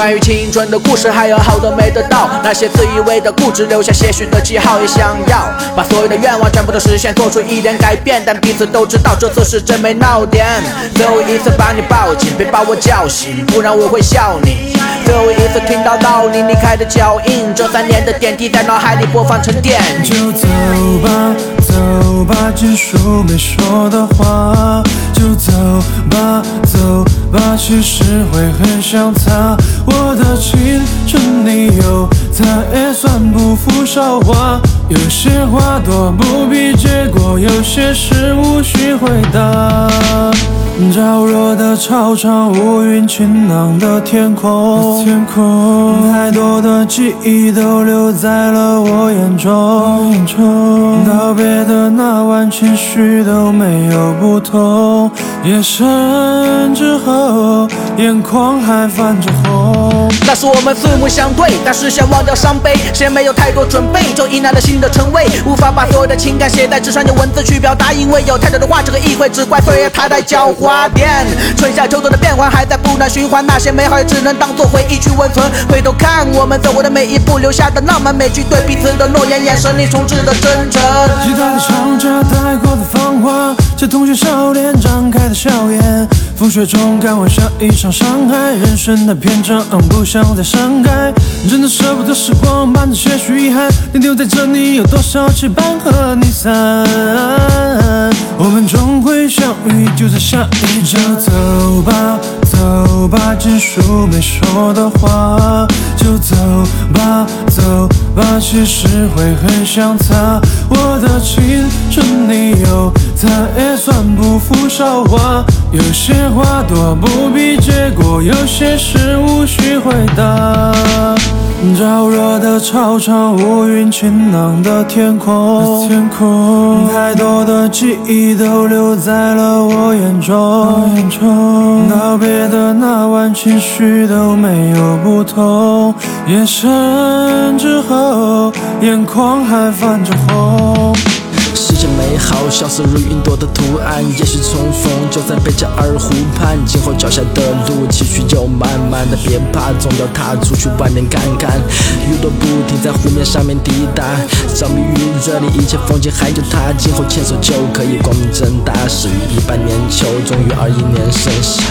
关于青春的故事还有好多没得到，那些自以为的固执，留下些许的记号，也想要把所有的愿望全部都实现，做出一点改变，但彼此都知道这次是真没闹点。最后一次把你抱紧，别把我叫醒，不然我会笑你。最后一次听到到你离开的脚印，这三年的点滴在脑海里播放沉淀。就，走吧，结束没说的话。就走吧，走吧，其实会很想他。我的青春你有，他也算不负韶华。有些话多不必结果，有些事无需回答。燥热的操场，乌云晴朗的天空，天空，太多的记忆都留在了我眼中。道别的那情绪都没有不同。夜深之后，眼眶还泛着红。那是我们四目相对，但是想忘掉伤悲，谁没有太多准备，就迎来了新的称谓。无法把所有的情感写在纸上，用文字去表达，因为有太多的话这个意会，只怪岁月它太狡猾。点春夏秋冬的变换还在不断循环，那些美好也只能当作回忆去温存。回头看我们走过的每一步，留下的浪漫每句，对彼此的诺言，眼神里充斥着真诚。吉他的唱着带过的芳华，这同学笑脸张开的笑颜。风雪中赶完下一场伤害，人生的篇章不想再伤害，真的舍不得时光伴着些许遗憾，你留在这里有多少期盼和你散。我们终会相遇，就在下一站。走吧，走吧，结束没说的话。就走吧，走吧，其实会很想他。我的青春你有，他也算不负韶华。有些话多不必结果，有些事无需回答。燥热的操场，乌云晴朗的天空，天空，太多的记忆都留在了我眼中。眼中，道别的那晚，情绪都没有不同。夜深之后，眼眶还泛着红。好，像是如云朵的图案。也许重逢就在贝加尔湖畔。今后脚下的路，崎岖又漫漫的，别怕，总要踏出去外面看看。雨朵不停在湖面上面滴答，着迷于这里一切风景，还有他。今后牵手就可以光明正大。始于一八年秋，终于二一年盛夏。